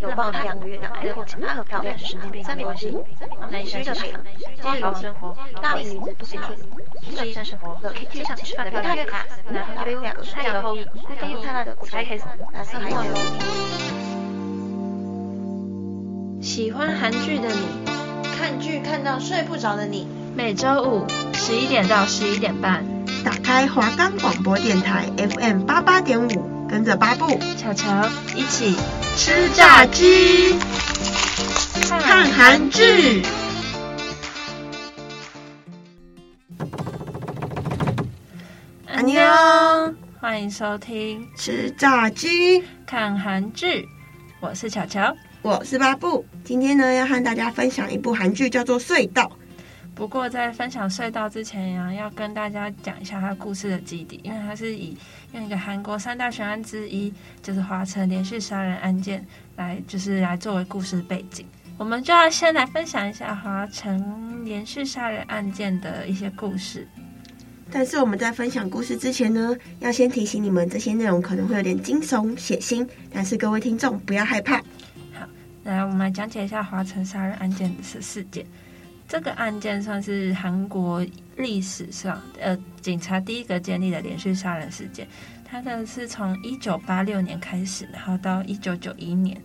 有报两个月，然后其他和漂亮是神经病，三没关系。内需的水，家庭生活，大龄女子不行了。医生生活，可以上吃饭的漂亮月卡，然后还有两个太阳后裔，孤单又灿烂的古宅 case，蓝色海洋。喜欢韩剧的你，看剧看到睡不着的你，每周五十一点到十一点半，打开华冈广播电台 FM 八八点五。跟着巴布、巧巧一起吃炸鸡、看韩剧。阿妞，欢迎收听吃炸鸡、看韩剧。我是巧巧，我是巴布。今天呢，要和大家分享一部韩剧，叫做《隧道》。不过在分享隧道之前呀，要跟大家讲一下它故事的基底，因为它是以用一个韩国三大悬案之一，就是华城连续杀人案件来，就是来作为故事背景。我们就要先来分享一下华城连续杀人案件的一些故事。但是我们在分享故事之前呢，要先提醒你们，这些内容可能会有点惊悚血腥，但是各位听众不要害怕。好，来我们来讲解一下华城杀人案件的事件。这个案件算是韩国历史上呃警察第一个建立的连续杀人事件。它的是从一九八六年开始，然后到一九九一年，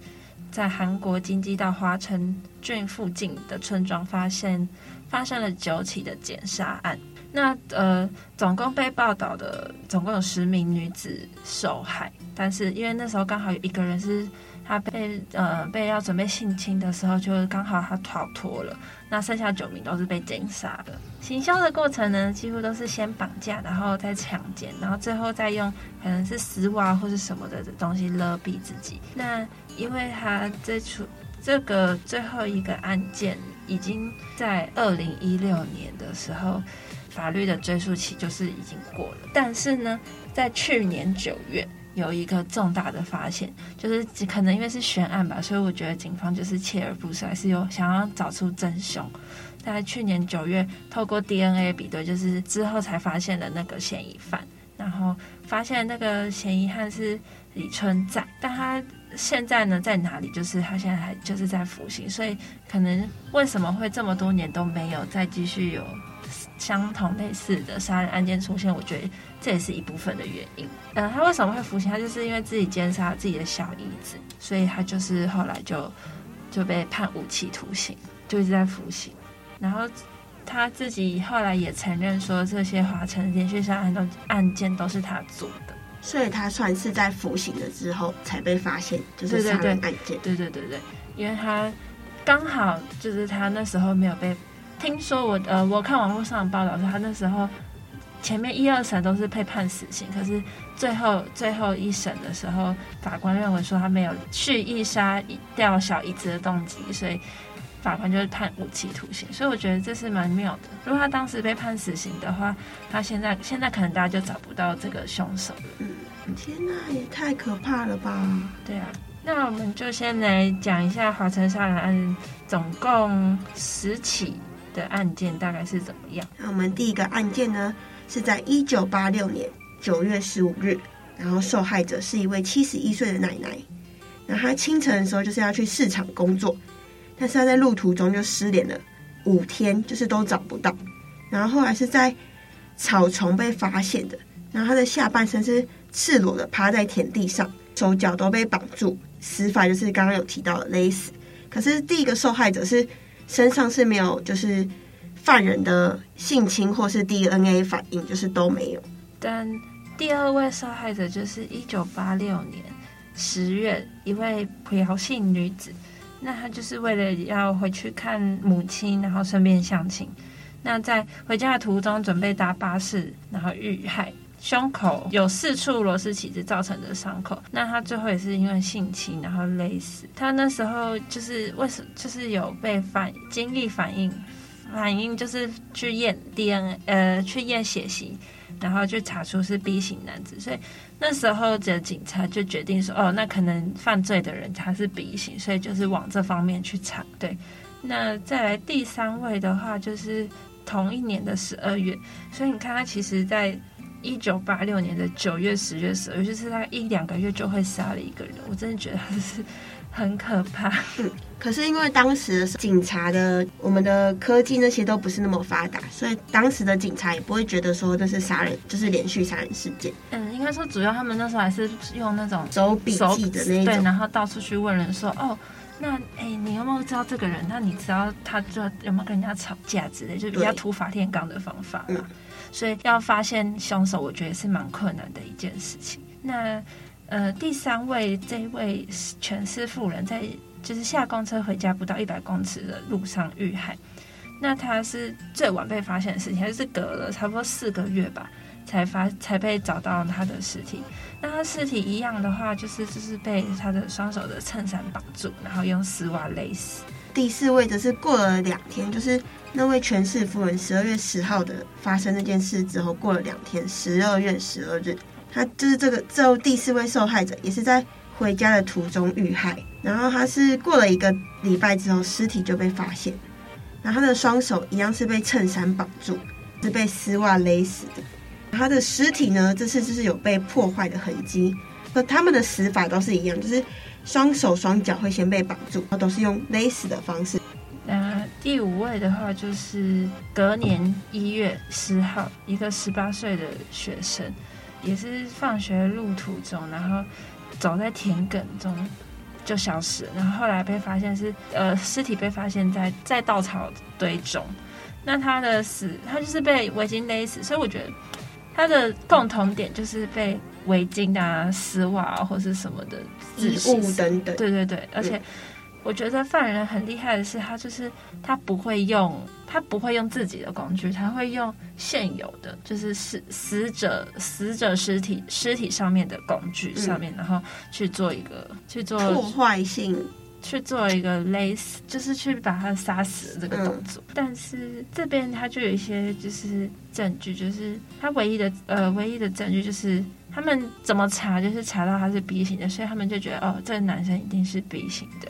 在韩国京畿道华城郡附近的村庄发现发生了九起的奸杀案。那呃，总共被报道的总共有十名女子受害，但是因为那时候刚好有一个人是。他被呃被要准备性侵的时候，就刚好他逃脱了。那剩下九名都是被奸杀的。行凶的过程呢，几乎都是先绑架，然后再强奸，然后最后再用可能是丝袜或是什么的东西勒毙自己。那因为他这出这个最后一个案件已经在二零一六年的时候，法律的追诉期就是已经过了。但是呢，在去年九月。有一个重大的发现，就是可能因为是悬案吧，所以我觉得警方就是锲而不舍，还是有想要找出真凶。在去年九月，透过 DNA 比对，就是之后才发现了那个嫌疑犯，然后发现那个嫌疑犯是李春在，但他现在呢在哪里？就是他现在还就是在服刑，所以可能为什么会这么多年都没有再继续有相同类似的杀人案件出现？我觉得。这也是一部分的原因。嗯、呃，他为什么会服刑？他就是因为自己奸杀自己的小姨子，所以他就是后来就就被判无期徒刑，就一直在服刑。然后他自己后来也承认说，这些华城连续杀案都案件都是他做的。所以他算是在服刑了之后才被发现，就是杀人案件。对对对对，因为他刚好就是他那时候没有被听说我呃，我看网络上的报道说他那时候。前面一二审都是被判死刑，可是最后最后一审的时候，法官认为说他没有蓄意杀掉小姨子的动机，所以法官就是判无期徒刑。所以我觉得这是蛮妙的。如果他当时被判死刑的话，他现在现在可能大家就找不到这个凶手了。嗯，天哪，也太可怕了吧！对啊，那我们就先来讲一下华城杀人案，总共十起的案件大概是怎么样？那我们第一个案件呢？是在一九八六年九月十五日，然后受害者是一位七十一岁的奶奶。然后她清晨的时候就是要去市场工作，但是她在路途中就失联了五天，就是都找不到。然后后来是在草丛被发现的，然后她的下半身是赤裸的趴在田地上，手脚都被绑住，死法就是刚刚有提到的勒死。可是第一个受害者是身上是没有就是。犯人的性侵或是 DNA 反应就是都没有，但第二位受害者就是一九八六年十月一位朴姓女子，那她就是为了要回去看母亲，然后顺便相亲。那在回家的途中准备搭巴士，然后遇害，胸口有四处螺丝起子造成的伤口。那他最后也是因为性侵然后勒死。他那时候就是为什就是有被反经历反应。反应就是去验 DNA，呃，去验血型，然后就查出是 B 型男子，所以那时候的警察就决定说，哦，那可能犯罪的人他是 B 型，所以就是往这方面去查。对，那再来第三位的话，就是同一年的十二月，所以你看他其实在一九八六年的九月、十月、十二月，就是他一两个月就会杀了一个人，我真的觉得他是。很可怕。嗯，可是因为当时的警察的我们的科技那些都不是那么发达，所以当时的警察也不会觉得说这是杀人，就是连续杀人事件。嗯，应该说主要他们那时候还是用那种手笔记的那种，对，然后到处去问人说，哦，那哎，你有没有知道这个人？那你知道他就有没有跟人家吵架之类，就比较土法炼钢的方法嘛。所以要发现凶手，我觉得是蛮困难的一件事情。那。呃，第三位这位权势妇人，在就是下公车回家不到一百公尺的路上遇害。那他是最晚被发现的事情，还是隔了差不多四个月吧，才发才被找到他的尸体。那他尸体一样的话，就是就是被他的双手的衬衫绑住，然后用丝袜勒死。第四位则是过了两天，就是那位权势夫人十二月十号的发生那件事之后，过了两天，十二月十二日。他就是这个最后第四位受害者，也是在回家的途中遇害。然后他是过了一个礼拜之后，尸体就被发现。然后他的双手一样是被衬衫绑住，是被丝袜勒死的。他的尸体呢，这次就是有被破坏的痕迹。那他们的死法都是一样，就是双手双脚会先被绑住，然后都是用勒死的方式。那第五位的话，就是隔年一月十号，一个十八岁的学生。也是放学路途中，然后走在田埂中就消失，然后后来被发现是呃尸体被发现在在稻草堆中。那他的死，他就是被围巾勒死，所以我觉得他的共同点就是被围巾啊、丝袜啊或是什么的衣物等等。对对对，而且。我觉得犯人很厉害的是，他就是他不会用他不会用自己的工具，他会用现有的，就是死死者死者尸体尸体上面的工具上面，嗯、然后去做一个去做破坏性，去做一个勒死，就是去把他杀死的这个动作。嗯、但是这边他就有一些就是证据，就是他唯一的呃唯一的证据就是他们怎么查，就是查到他是 B 型的，所以他们就觉得哦，这个男生一定是 B 型的。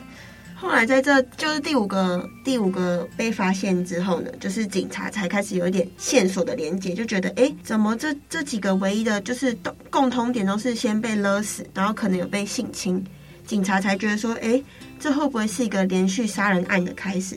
后来在这就是第五个第五个被发现之后呢，就是警察才开始有一点线索的连接，就觉得哎，怎么这这几个唯一的就是共共同点都是先被勒死，然后可能有被性侵，警察才觉得说，哎，这会不会是一个连续杀人案的开始？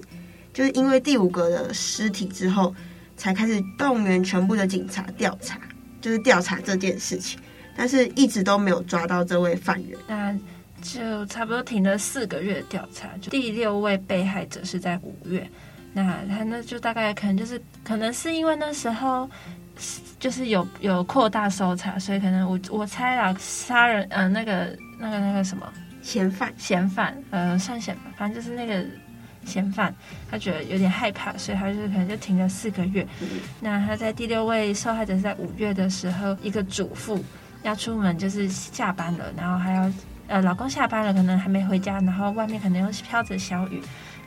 就是因为第五个的尸体之后，才开始动员全部的警察调查，就是调查这件事情，但是一直都没有抓到这位犯人。那。就差不多停了四个月调查，就第六位被害者是在五月，那他那就大概可能就是可能是因为那时候就是有有扩大搜查，所以可能我我猜啊，杀人呃那个那个那个什么嫌犯嫌犯呃算嫌犯，反正就是那个嫌犯，他觉得有点害怕，所以他就可能就停了四个月。那他在第六位受害者是在五月的时候，一个主妇要出门就是下班了，然后还要。呃，老公下班了，可能还没回家，然后外面可能又飘着小雨，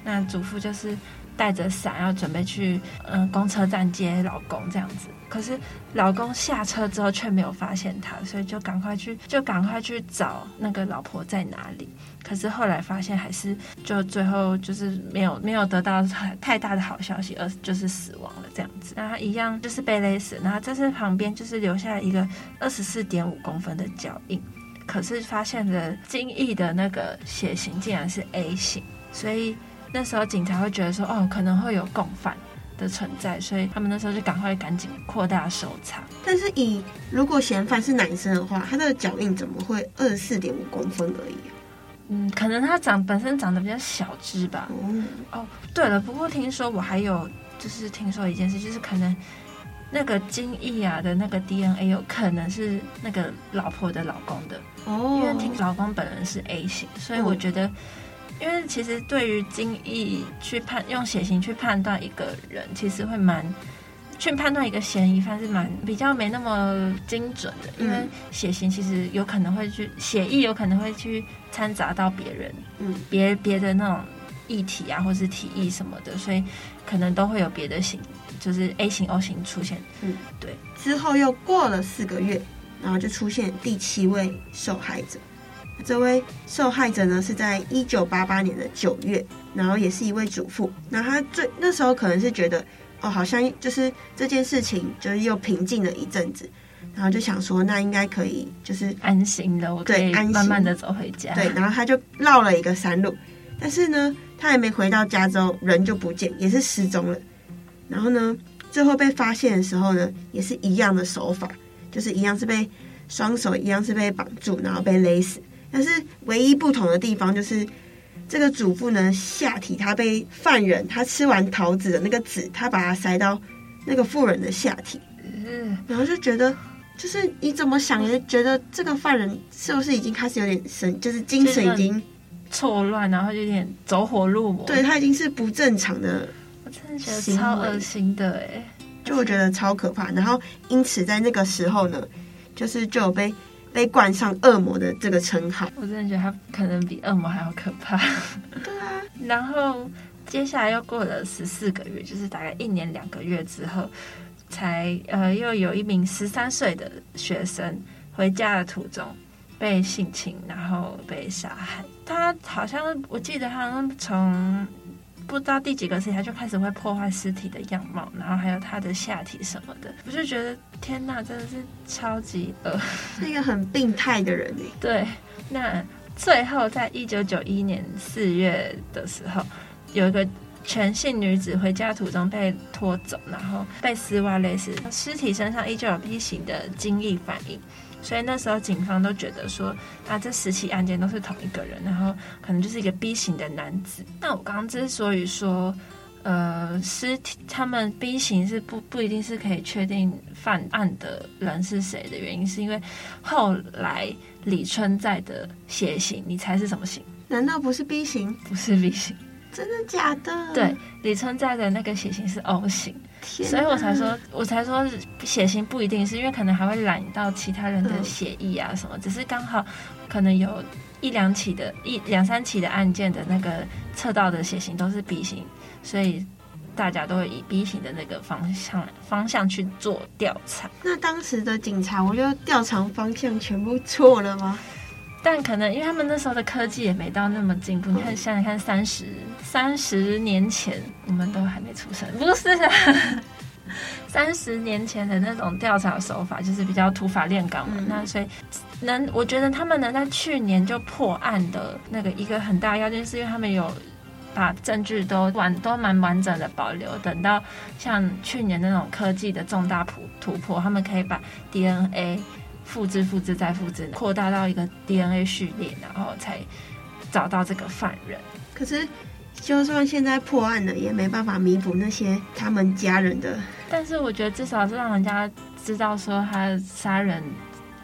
那主妇就是带着伞要准备去嗯、公车站接老公这样子。可是老公下车之后却没有发现他，所以就赶快去就赶快去找那个老婆在哪里。可是后来发现还是就最后就是没有没有得到太大的好消息，而就是死亡了这样子。那他一样就是被勒死，然后这是旁边就是留下一个二十四点五公分的脚印。可是发现了精液的那个血型竟然是 A 型，所以那时候警察会觉得说，哦，可能会有共犯的存在，所以他们那时候就赶快赶紧扩大搜查。但是以如果嫌犯是男生的话，他的脚印怎么会二十四点五公分而已？嗯，可能他长本身长得比较小只吧。哦，哦，对了，不过听说我还有就是听说一件事，就是可能。那个精液啊的那个 DNA 有可能是那个老婆的老公的哦，因为听老公本人是 A 型，所以我觉得，因为其实对于精液去判用血型去判断一个人，其实会蛮去判断一个嫌疑犯是蛮比较没那么精准的，因为血型其实有可能会去血液有可能会去掺杂到别人，嗯，别别的那种液体啊或是体液什么的，所以可能都会有别的型。就是 A 型 O 型出现。嗯，对。之后又过了四个月，然后就出现第七位受害者。这位受害者呢，是在一九八八年的九月，然后也是一位主妇。那她最那时候可能是觉得，哦，好像就是这件事情就是又平静了一阵子，然后就想说，那应该可以就是安心的，我可以慢慢的走回家。对，然后他就绕了一个山路，但是呢，他还没回到家之后，人就不见，也是失踪了。然后呢，最后被发现的时候呢，也是一样的手法，就是一样是被双手一样是被绑住，然后被勒死。但是唯一不同的地方就是，这个主妇呢，下体他被犯人他吃完桃子的那个籽，他把它塞到那个妇人的下体，嗯，然后就觉得，就是你怎么想也觉得这个犯人是不是已经开始有点神，就是精神已经错乱，然后有点走火入魔，对，他已经是不正常的，我真的觉得超恶心的哎，就我觉得超可怕。然后因此在那个时候呢，就是就有被。被冠上恶魔的这个称号，我真的觉得他可能比恶魔还要可怕。对啊，然后接下来又过了十四个月，就是大概一年两个月之后，才呃又有一名十三岁的学生回家的途中被性侵，然后被杀害。他好像我记得他好像从。不知道第几个尸体，他就开始会破坏尸体的样貌，然后还有他的下体什么的，我就觉得天哪，真的是超级恶，是一个很病态的人。对，那最后在一九九一年四月的时候，有一个全姓女子回家途中被拖走，然后被丝袜勒死，尸体身上依旧有 B 型的精液反应。所以那时候警方都觉得说，啊，这十起案件都是同一个人，然后可能就是一个 B 型的男子。那我刚刚之所以说，呃，尸体他们 B 型是不不一定是可以确定犯案的人是谁的原因，是因为后来李春在的血型，你猜是什么型？难道不是 B 型？不是 B 型。真的假的？对，李春在的那个血型是 O 型，所以我才说，我才说血型不一定是因为可能还会染到其他人的血液啊什么，嗯、只是刚好可能有一两起的一两三起的案件的那个测到的血型都是 B 型，所以大家都会以 B 型的那个方向方向去做调查。那当时的警察，我觉得调查方向全部错了吗？但可能因为他们那时候的科技也没到那么进步，你看现在看三十三十年前我们都还没出生，不是啊，三十年前的那种调查手法就是比较土法炼钢嘛，嗯、那所以能我觉得他们能在去年就破案的那个一个很大要件，是因为他们有把证据都完都蛮完整的保留，等到像去年那种科技的重大突突破，他们可以把 DNA。复制、复制再复制，扩大到一个 DNA 序列，然后才找到这个犯人。可是，就算现在破案了，也没办法弥补那些他们家人的。但是，我觉得至少是让人家知道说他杀人、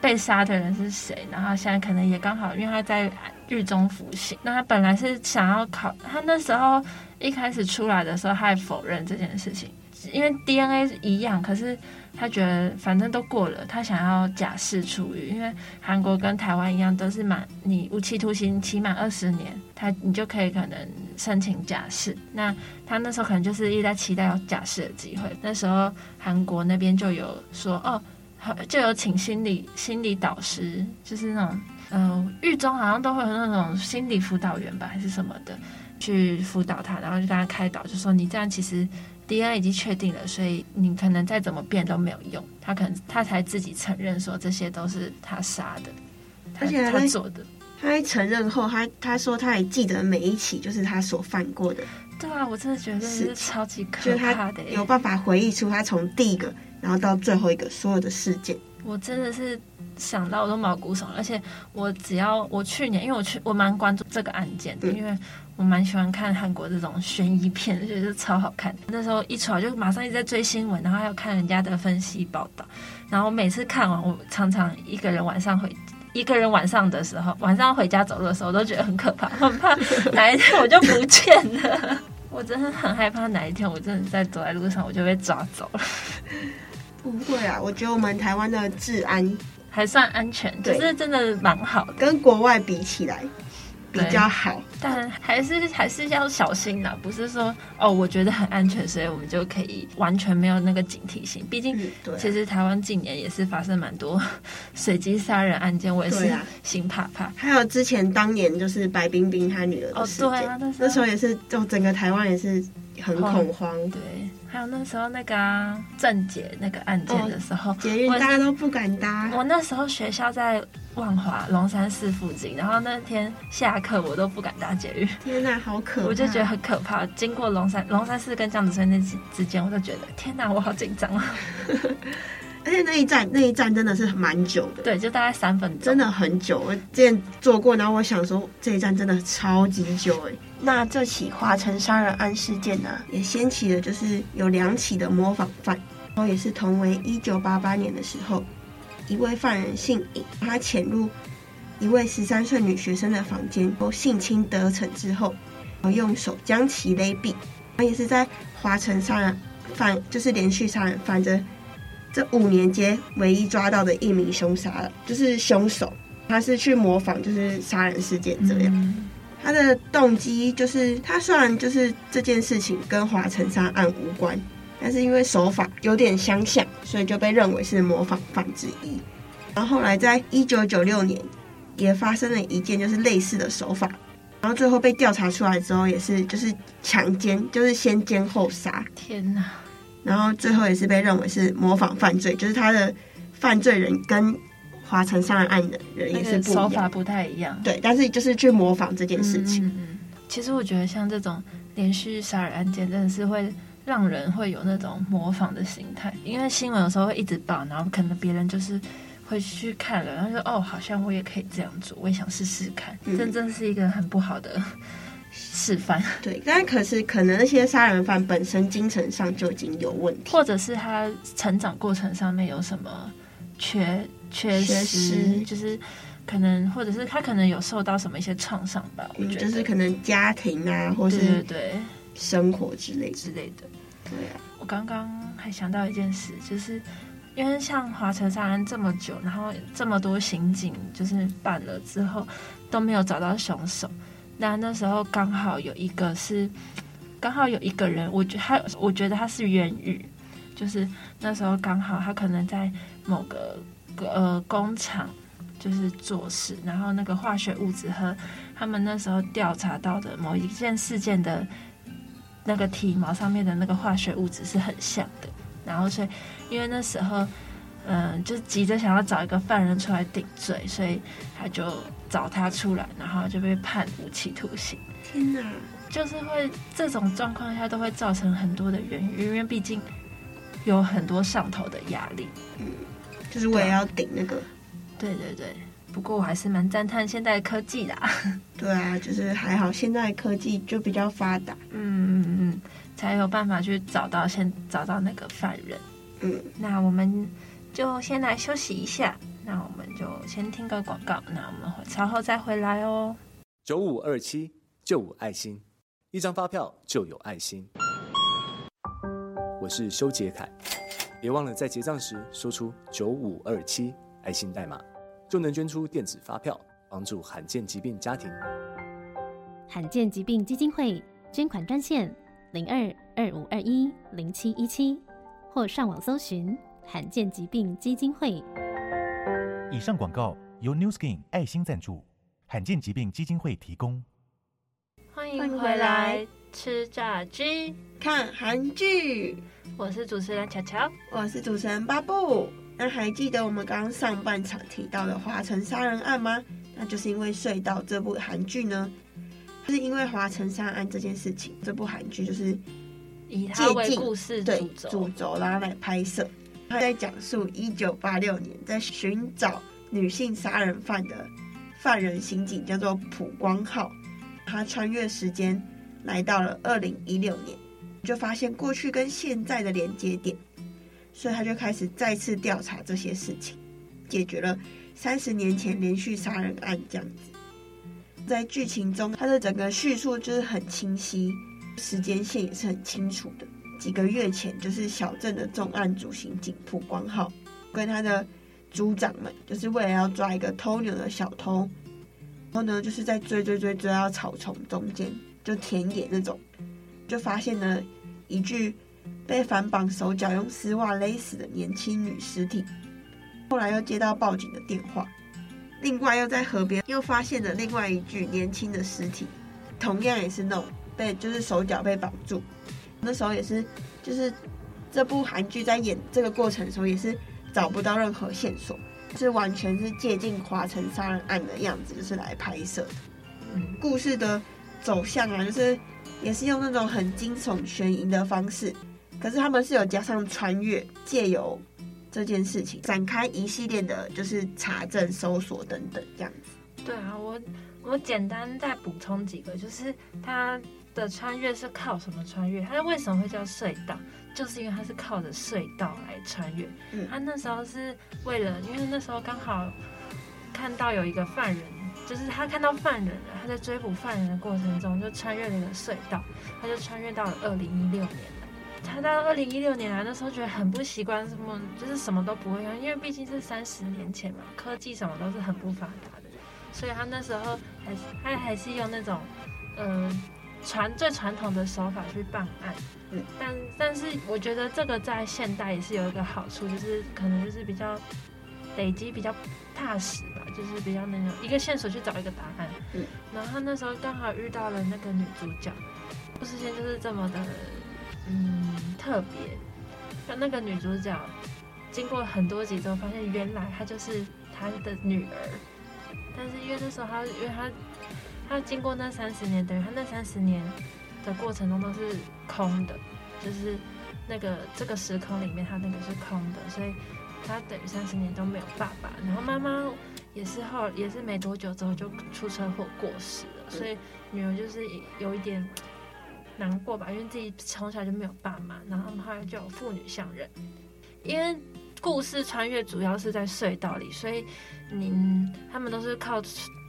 被杀的人是谁。然后现在可能也刚好，因为他在狱中服刑。那他本来是想要考，他那时候一开始出来的时候，他还否认这件事情，因为 DNA 一样，可是。他觉得反正都过了，他想要假释出狱，因为韩国跟台湾一样，都是满你无期徒刑期满二十年，他你就可以可能申请假释。那他那时候可能就是一直在期待有假释的机会。那时候韩国那边就有说哦，就有请心理心理导师，就是那种嗯，狱中好像都会有那种心理辅导员吧，还是什么的，去辅导他，然后就跟他开导，就说你这样其实。DNA 已经确定了，所以你可能再怎么变都没有用。他可能他才自己承认说这些都是他杀的，他而且他做的。他还承认后，他他说他还记得每一起就是他所犯过的。对啊，我真的觉得是超级可怕的。有办法回忆出他从第一个，然后到最后一个所有的事件。我真的是想到我都毛骨悚然，而且我只要我去年，因为我去我蛮关注这个案件的，因为。我蛮喜欢看韩国这种悬疑片，觉得超好看。那时候一出来就马上一直在追新闻，然后还有看人家的分析报道。然后我每次看完，我常常一个人晚上回 一个人晚上的时候，晚上回家走路的时候，我都觉得很可怕，很怕哪一天我就不见了。我真的很害怕哪一天我真的在走在路上，我就被抓走了。不会啊，我觉得我们台湾的治安还算安全，就是真的蛮好的，跟国外比起来。比较好，但还是还是要小心呐，不是说哦，我觉得很安全，所以我们就可以完全没有那个警惕性。毕竟，其实台湾近年也是发生蛮多随机杀人案件，我也是心怕怕。还有之前当年就是白冰冰她女儿的事件，哦对啊，那时候也是，就整个台湾也是很恐慌，对。还有那时候那个郑、啊、捷那个案件的时候，捷运大家都不敢搭。我那时候学校在万华龙山寺附近，然后那天下课我都不敢搭捷运。天哪，好可怕！我就觉得很可怕。经过龙山龙山寺跟江子翠那之之间，我就觉得天哪，我好紧张啊！而且那一站那一站真的是蛮久的，对，就大概三分钟，真的很久。我之前坐过，然后我想说这一站真的超级久哎。那这起华城杀人案事件呢、啊，也掀起了就是有两起的模仿犯，然后也是同为一九八八年的时候，一位犯人姓尹，他潜入一位十三岁女学生的房间，后性侵得逞之后，然后用手将其勒毙。他也是在华城杀人犯，就是连续杀人犯的。这五年间唯一抓到的一名凶杀了，就是凶手，他是去模仿就是杀人事件这样。嗯、他的动机就是他虽然就是这件事情跟华城杀案无关，但是因为手法有点相像，所以就被认为是模仿犯之一。然后后来在一九九六年也发生了一件就是类似的手法，然后最后被调查出来之后也是就是强奸，就是先奸后杀。天哪！然后最后也是被认为是模仿犯罪，就是他的犯罪人跟华城杀人案的人也是不，手法不太一样。对，但是就是去模仿这件事情。嗯，嗯，其实我觉得像这种连续杀人案件，真的是会让人会有那种模仿的心态，因为新闻有时候会一直报，然后可能别人就是会去看了，然后说哦，好像我也可以这样做，我也想试试看。嗯，真正是一个很不好的。示范对，但可是可能那些杀人犯本身精神上就已经有问题，或者是他成长过程上面有什么缺缺失，就是可能，或者是他可能有受到什么一些创伤吧。我觉得、嗯、就是可能家庭啊，或是对生活之类之类的。对啊，我刚刚还想到一件事，就是因为像华城杀人这么久，然后这么多刑警就是办了之后都没有找到凶手。那那时候刚好有一个是，刚好有一个人，我觉他，我觉得他是源于，就是那时候刚好他可能在某个呃工厂就是做事，然后那个化学物质和他们那时候调查到的某一件事件的那个体毛上面的那个化学物质是很像的，然后所以因为那时候。嗯，就急着想要找一个犯人出来顶罪，所以他就找他出来，然后就被判无期徒刑。天哪！就是会这种状况下都会造成很多的冤狱，因为毕竟有很多上头的压力。嗯，就是我也要顶那个。对对对，不过我还是蛮赞叹现代科技的。对啊，就是还好现在科技就比较发达。嗯嗯嗯，才有办法去找到先找到那个犯人。嗯，那我们。就先来休息一下，那我们就先听个广告，那我们稍后再回来哦。九五二七就五爱心，一张发票就有爱心。我是修杰楷，别忘了在结账时说出九五二七爱心代码，就能捐出电子发票，帮助罕见疾病家庭。罕见疾病基金会捐款专线零二二五二一零七一七，或上网搜寻。罕见疾病基金会。以上广告由 New Skin 爱心赞助，罕见疾病基金会提供。欢迎回来吃炸鸡，看韩剧。我是主持人巧巧，我是主持人巴布。那还记得我们刚刚上半场提到的华城杀人案吗？那就是因为隧道这部韩剧呢，就是因为华城杀人案这件事情，这部韩剧就是以它为故事对主轴，然后来拍摄。他在讲述一九八六年在寻找女性杀人犯的犯人刑警叫做普光浩，他穿越时间来到了二零一六年，就发现过去跟现在的连接点，所以他就开始再次调查这些事情，解决了三十年前连续杀人案这样子。在剧情中，他的整个叙述就是很清晰，时间线也是很清楚的。几个月前，就是小镇的重案组刑警朴光浩跟他的组长们，就是为了要抓一个偷牛的小偷，然后呢，就是在追追追追到草丛中间，就田野那种，就发现了一具被反绑手脚用丝袜勒死的年轻女尸体。后来又接到报警的电话，另外又在河边又发现了另外一具年轻的尸体，同样也是那种被就是手脚被绑住。那时候也是就是这部韩剧在演这个过程的时候也是找不到任何线索。是完全是借近华城杀人案的样子，就是来拍摄的。嗯，故事的走向啊，就是也是用那种很惊悚悬疑的方式，可是他们是有加上穿越，借由这件事情展开一系列的，就是查证、搜索等等这样子。对啊，我我简单再补充几个，就是他的穿越是靠什么穿越？他为什么会叫隧道？就是因为他是靠着隧道来穿越，嗯，他那时候是为了，因为那时候刚好看到有一个犯人，就是他看到犯人了，他在追捕犯人的过程中就穿越了一个隧道，他就穿越到了二零一六年了。他到二零一六年来，那时候觉得很不习惯，什么就是什么都不会用，因为毕竟是三十年前嘛，科技什么都是很不发达的，所以他那时候还是他还是用那种，嗯、呃。传最传统的手法去办案，嗯，但但是我觉得这个在现代也是有一个好处，就是可能就是比较累积比较踏实吧，就是比较那种一个线索去找一个答案，嗯，然后他那时候刚好遇到了那个女主角，故事线就是这么的嗯特别，就那个女主角经过很多集之后，发现原来她就是她的女儿，但是因为那时候她因为她。他经过那三十年，等于他那三十年的过程中都是空的，就是那个这个时空里面他那个是空的，所以他等于三十年都没有爸爸。然后妈妈也是后也是没多久之后就出车祸过世了，所以女儿就是有一点难过吧，因为自己从小就没有爸妈，然后他们后来就有父女相认，因为。故事穿越主要是在隧道里，所以你他们都是靠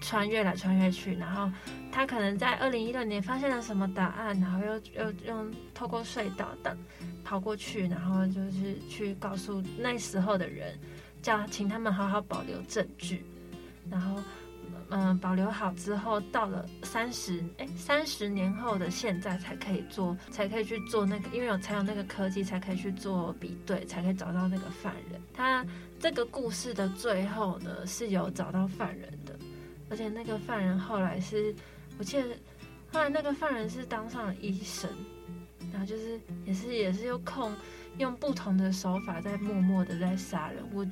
穿越来穿越去。然后他可能在二零一六年发现了什么答案，然后又又用透过隧道等跑过去，然后就是去告诉那时候的人，叫请他们好好保留证据，然后。嗯，保留好之后，到了三十哎三十年后的现在才可以做，才可以去做那个，因为有才有那个科技，才可以去做比对，才可以找到那个犯人。他这个故事的最后呢，是有找到犯人，而且那个犯人后来是，我记得后来那个犯人是当上了医生，然后就是也是也是又控。用不同的手法在默默的在杀人，我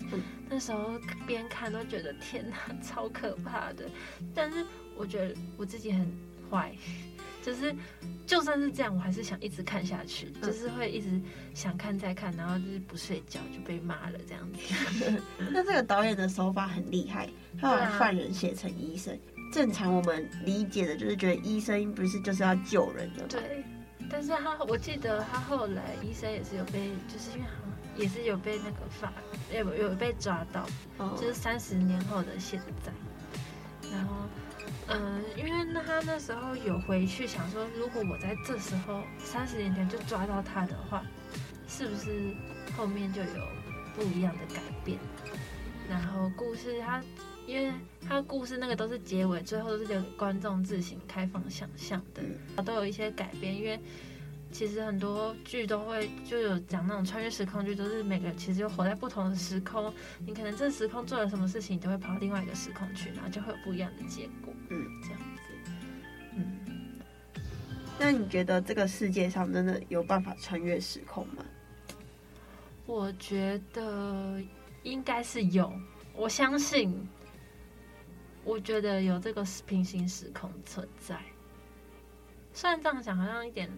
那时候边看都觉得天哪，超可怕的。但是我觉得我自己很坏，就是就算是这样，我还是想一直看下去，就是会一直想看再看，然后就是不睡觉就被骂了这样子。那这个导演的手法很厉害，他把犯人写成医生。正常我们理解的就是觉得医生不是就是要救人的吗？对。但是他，我记得他后来医生也是有被，就是因为好像也是有被那个法，有有被抓到，就是三十年后的现在。然后，嗯、呃，因为那他那时候有回去想说，如果我在这时候三十年前就抓到他的话，是不是后面就有不一样的改变？然后故事他。因为他故事那个都是结尾，最后都是留给观众自行开放想象的，都有一些改变。因为其实很多剧都会就有讲那种穿越时空剧，都是每个人其实就活在不同的时空，你可能这时空做了什么事情，你都会跑到另外一个时空去，然后就会有不一样的结果。嗯，这样子。嗯，那你觉得这个世界上真的有办法穿越时空吗？我觉得应该是有，我相信。我觉得有这个平行时空存在，虽然这样讲好像一点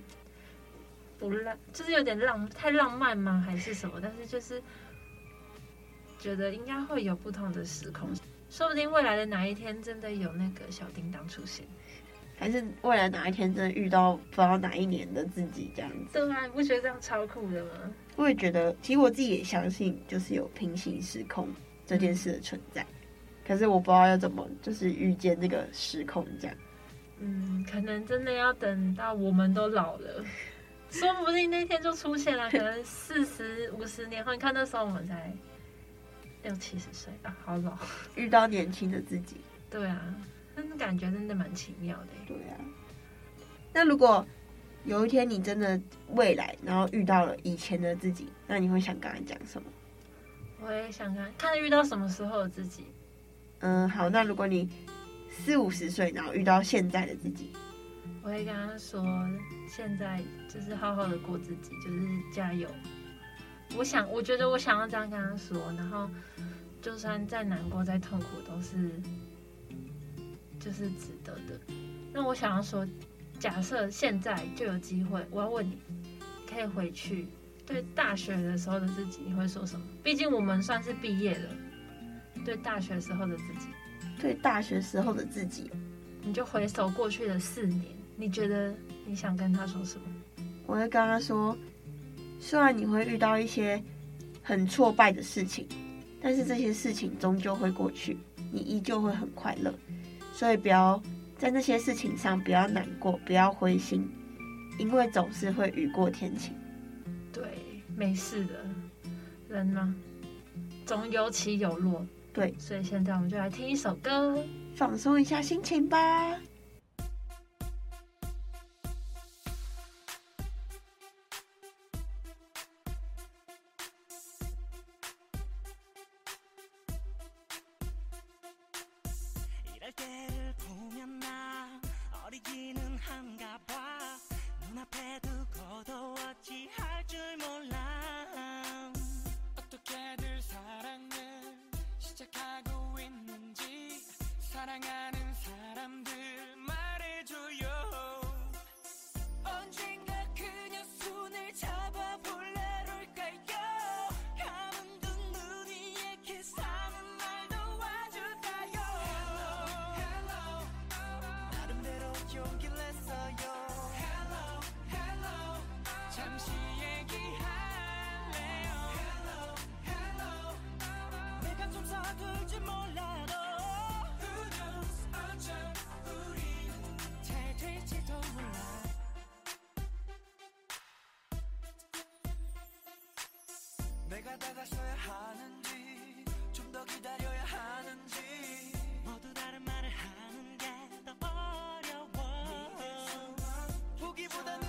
不浪，就是有点浪，太浪漫吗？还是什么？但是就是觉得应该会有不同的时空，说不定未来的哪一天真的有那个小叮当出现，还是未来哪一天真的遇到不知道哪一年的自己这样子？对啊，你不觉得这样超酷的吗？我也觉得，其实我自己也相信，就是有平行时空这件事的存在。嗯可是我不知道要怎么，就是遇见那个时空这样。嗯，可能真的要等到我们都老了，说不定那天就出现了。可能四十五十年后，你看那时候我们才六七十岁啊，好老。遇到年轻的自己。对啊，那感感觉真的蛮奇妙的。对啊。那如果有一天你真的未来，然后遇到了以前的自己，那你会想跟他讲什么？我也想看看遇到什么时候的自己。嗯，好，那如果你四五十岁，然后遇到现在的自己，我会跟他说，现在就是好好的过自己，就是加油。我想，我觉得我想要这样跟他说，然后就算再难过、再痛苦，都是就是值得的。那我想要说，假设现在就有机会，我要问你，可以回去对大学的时候的自己，你会说什么？毕竟我们算是毕业了，对大学时候的自己，对大学时候的自己，你就回首过去的四年，你觉得你想跟他说什么？我会跟他说。虽然你会遇到一些很挫败的事情，但是这些事情终究会过去，你依旧会很快乐。所以不要在那些事情上不要难过，不要灰心，因为总是会雨过天晴。对，没事的，人嘛，总有起有落。对，所以现在我们就来听一首歌，放松一下心情吧。 내가 다가서야 하는지 좀 더 기다려야 하는지. 모두 다른 말을 하는 게 더 어려워. 보기보다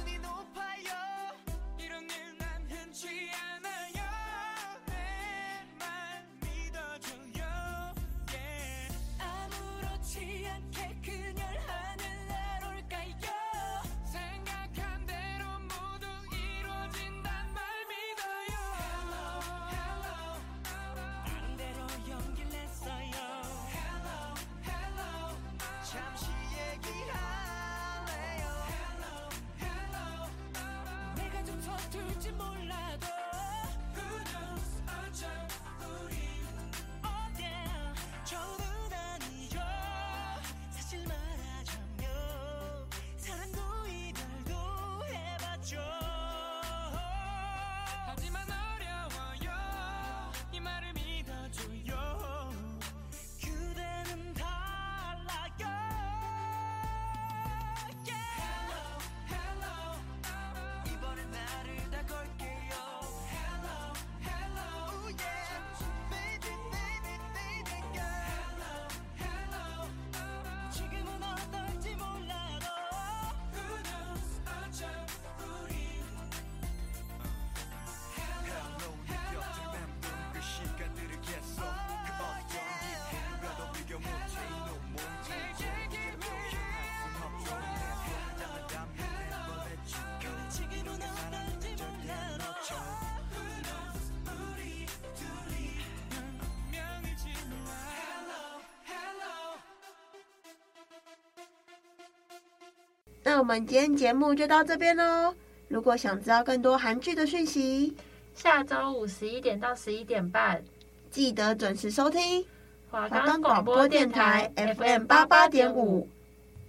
那我们今天节目就到这边喽。如果想知道更多韩剧的讯息，下周五十一点到十一点半，记得准时收听华冈广播电台 FM 八八点五，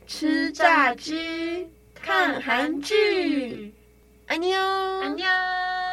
吃炸鸡看韩剧，爱你哦，爱你哦。